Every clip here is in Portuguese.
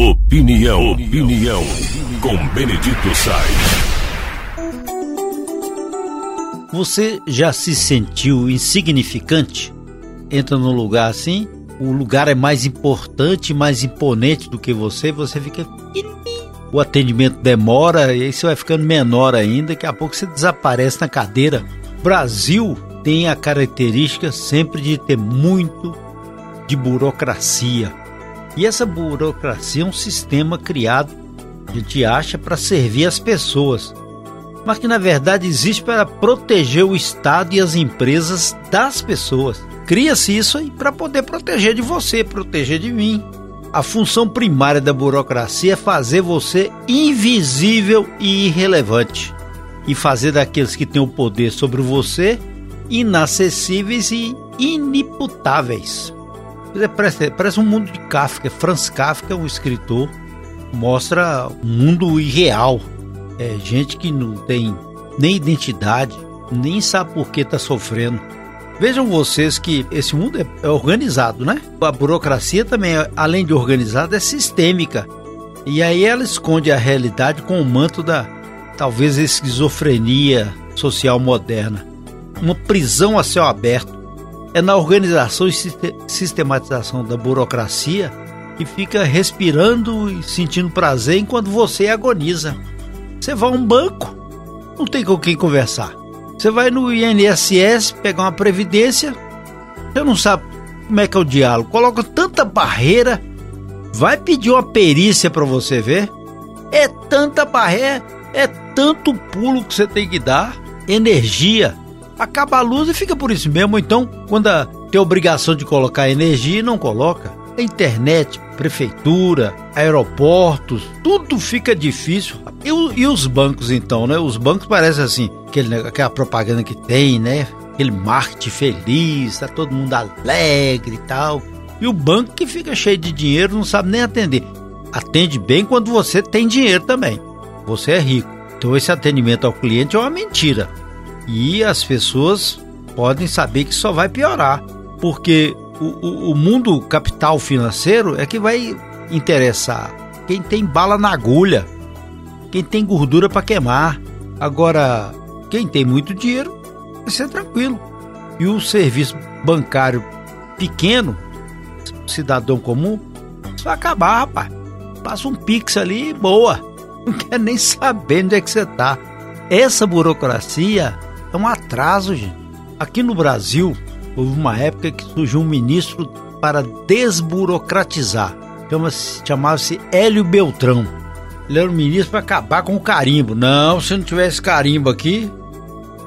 Opinião, opinião, com Benedito Sainz. Você já se sentiu insignificante? Entra num lugar assim, o lugar é mais importante, mais imponente do que você, você fica o atendimento demora e aí você vai ficando menor ainda, daqui a pouco você desaparece na cadeira. Brasil tem a característica sempre de ter muito de burocracia. E essa burocracia é um sistema criado, a gente acha, para servir as pessoas, mas que na verdade existe para proteger o Estado e as empresas das pessoas. Cria-se isso aí para poder proteger de você, proteger de mim. A função primária da burocracia é fazer você invisível e irrelevante e fazer daqueles que têm o poder sobre você inacessíveis e inimputáveis. Parece, parece um mundo de Kafka. Franz Kafka é um escritor, mostra um mundo irreal. É gente que não tem nem identidade, nem sabe por que está sofrendo. Vejam vocês que esse mundo é, é organizado, né? A burocracia também, além de organizada, é sistêmica. E aí ela esconde a realidade com o manto da talvez esquizofrenia social moderna. Uma prisão a céu aberto é na organização e sistematização da burocracia que fica respirando e sentindo prazer enquanto você agoniza. Você vai a um banco, não tem com quem conversar. Você vai no INSS pegar uma previdência, você não sabe como é que é o diálogo. Coloca tanta barreira, vai pedir uma perícia para você ver. É tanta barreira, é tanto pulo que você tem que dar, energia acaba a luz e fica por isso mesmo. Então, quando a, tem obrigação de colocar energia, não coloca. A internet, prefeitura, aeroportos, tudo fica difícil. E, e, os bancos então, né? Os bancos parecem assim, aquele, aquela propaganda que tem, né? Aquele marketing feliz, tá todo mundo alegre e tal. E o banco que fica cheio de dinheiro não sabe nem atender. Atende bem quando você tem dinheiro também. Você é rico. Então esse atendimento ao cliente é uma mentira. E as pessoas podem saber que só vai piorar, porque o, o, o mundo capital financeiro é que vai interessar quem tem bala na agulha, quem tem gordura para queimar. Agora, quem tem muito dinheiro vai ser tranquilo. E o serviço bancário pequeno, cidadão comum, isso vai acabar, rapaz. Passa um pix ali, boa. Não quer nem saber onde é que você tá. Essa burocracia é um atraso, gente. Aqui no Brasil, houve uma época que surgiu um ministro para desburocratizar. Chamava-se Hélio Beltrão. Ele era um ministro para acabar com o carimbo. Não, se não tivesse carimbo aqui.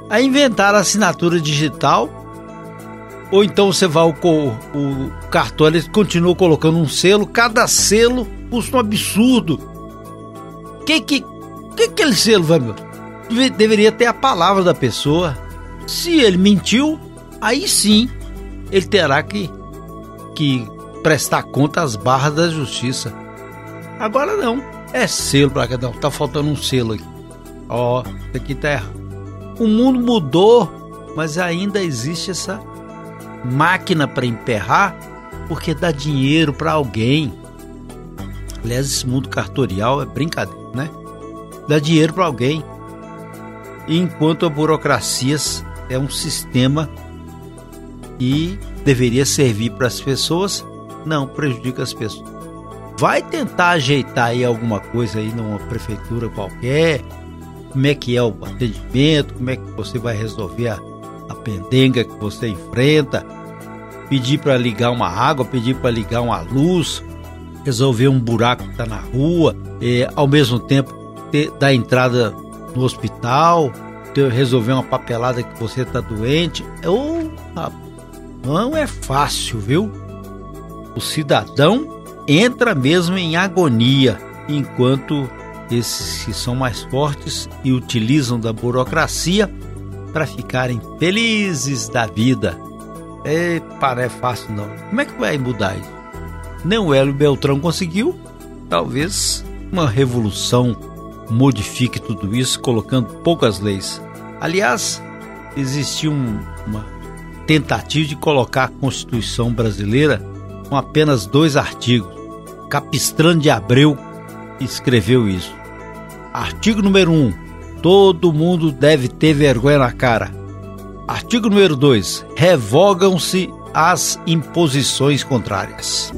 Aí inventaram a assinatura digital. Ou então você vai o, o cartão, ele continua colocando um selo. Cada selo custa um absurdo. Que que, que aquele selo vai? Deveria ter a palavra da pessoa. Se ele mentiu, aí sim ele terá que, que prestar conta às barras da justiça. Agora não, é selo para cada um. Tá faltando um selo aqui. Ó, oh, aqui tá errado. O mundo mudou, mas ainda existe essa máquina para emperrar porque dá dinheiro para alguém. Aliás, esse mundo cartorial é brincadeira, né? Dá dinheiro para alguém enquanto a burocracia é um sistema que deveria servir para as pessoas, não prejudica as pessoas. Vai tentar ajeitar aí alguma coisa aí numa prefeitura qualquer, como é que é o atendimento, como é que você vai resolver a, a pendenga que você enfrenta, pedir para ligar uma água, pedir para ligar uma luz, resolver um buraco que está na rua, e, ao mesmo tempo ter, dar entrada no hospital, resolver uma papelada que você está doente. Ou não é fácil, viu? O cidadão entra mesmo em agonia, enquanto esses que são mais fortes e utilizam da burocracia para ficarem felizes da vida. É, para é fácil não. Como é que vai mudar isso? Nem o Hélio Beltrão conseguiu. Talvez uma revolução modifique tudo isso colocando poucas leis. Aliás, existiu um, uma tentativa de colocar a Constituição brasileira com apenas dois artigos: Capistrano de Abreu escreveu isso. Artigo número 1. Um, todo mundo deve ter vergonha na cara. Artigo número 2. Revogam-se as imposições contrárias.